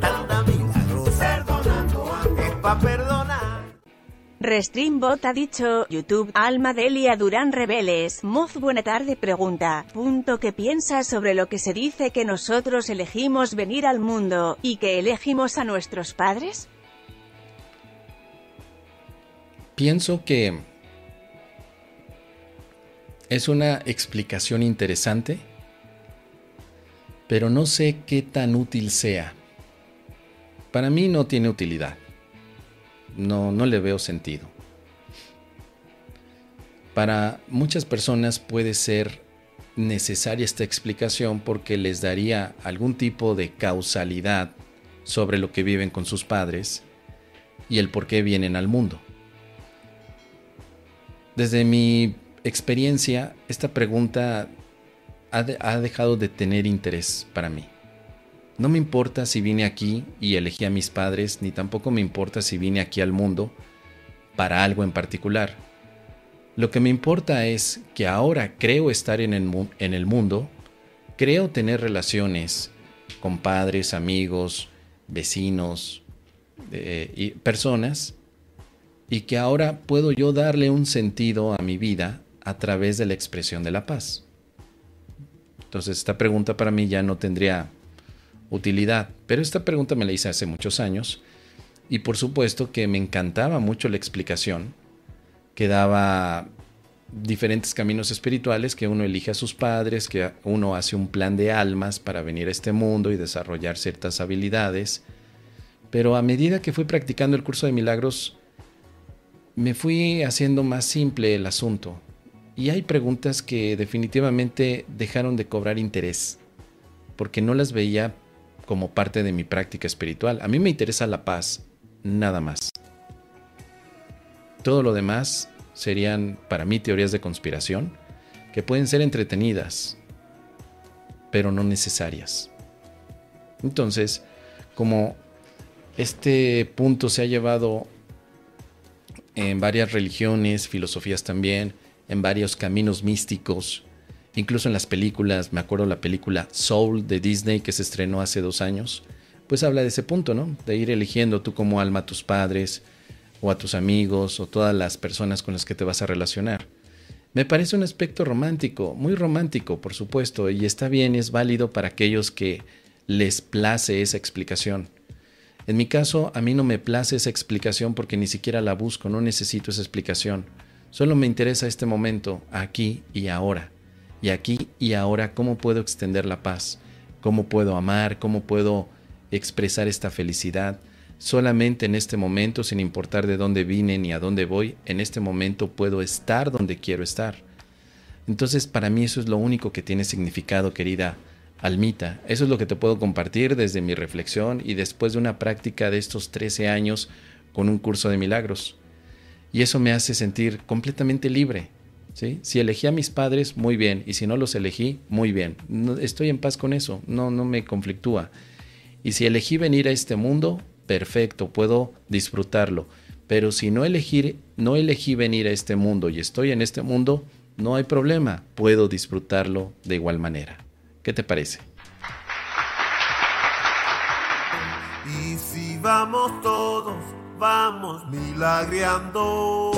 Tanta milagrosa. Restreambot ha dicho, YouTube, Alma Delia Durán Rebeles, Moz Buena Tarde pregunta, punto ¿qué piensas sobre lo que se dice que nosotros elegimos venir al mundo, y que elegimos a nuestros padres? Pienso que es una explicación interesante, pero no sé qué tan útil sea. Para mí no tiene utilidad no, no le veo sentido. Para muchas personas puede ser necesaria esta explicación porque les daría algún tipo de causalidad sobre lo que viven con sus padres y el por qué vienen al mundo. Desde mi experiencia, esta pregunta ha, dejado de tener interés para mí. No me importa si vine aquí y elegí a mis padres, ni tampoco me importa si vine aquí al mundo para algo en particular. Lo que me importa es que ahora creo estar en el, en el mundo, creo tener relaciones con padres, amigos, vecinos eh, y personas, y que ahora puedo yo darle un sentido a mi vida a través de la expresión de la paz. Entonces esta pregunta para mí ya no tendría utilidad. Pero esta pregunta me la hice hace muchos años y por supuesto que me encantaba mucho la explicación que daba diferentes caminos espirituales, que uno elige a sus padres, que uno hace un plan de almas para venir a este mundo y desarrollar ciertas habilidades. Pero a medida que fui practicando el curso de milagros, me fui haciendo más simple el asunto. Y hay preguntas que definitivamente dejaron de cobrar interés, porque no las veía como parte de mi práctica espiritual. A mí me interesa la paz, nada más. Todo lo demás serían para mí teorías de conspiración que pueden ser entretenidas, pero no necesarias. Entonces, como este punto se ha llevado en varias religiones, filosofías también, en varios caminos místicos, Incluso en las películas, me acuerdo la película Soul de Disney que se estrenó hace dos años, pues habla de ese punto, ¿no? De ir eligiendo tú como alma a tus padres, o a tus amigos, o todas las personas con las que te vas a relacionar. Me parece un aspecto romántico, muy romántico, por supuesto, y está bien, es válido para aquellos que les place esa explicación. En mi caso, a mí no me place esa explicación porque ni siquiera la busco, no necesito esa explicación. Solo me interesa este momento, aquí y ahora y aquí y ahora cómo puedo extender la paz, cómo puedo amar, cómo puedo expresar esta felicidad. Solamente en este momento, sin importar de dónde vine ni a dónde voy, en este momento puedo estar donde quiero estar. Entonces, para mí eso es lo único que tiene significado, querida Almita. Eso es lo que te puedo compartir desde mi reflexión y después de una práctica de estos 13 años con un curso de milagros. Y eso me hace sentir completamente libre, si elegí a mis padres, muy bien, y si no los elegí, muy bien. estoy en paz con eso, no, no me conflictúa. Y si elegí venir a este mundo, perfecto, puedo disfrutarlo. Pero si no elegí, no elegí venir a este mundo y estoy en este mundo, no hay problema, puedo disfrutarlo de igual manera. ¿Qué te parece? Y si vamos todos, vamos milagreando.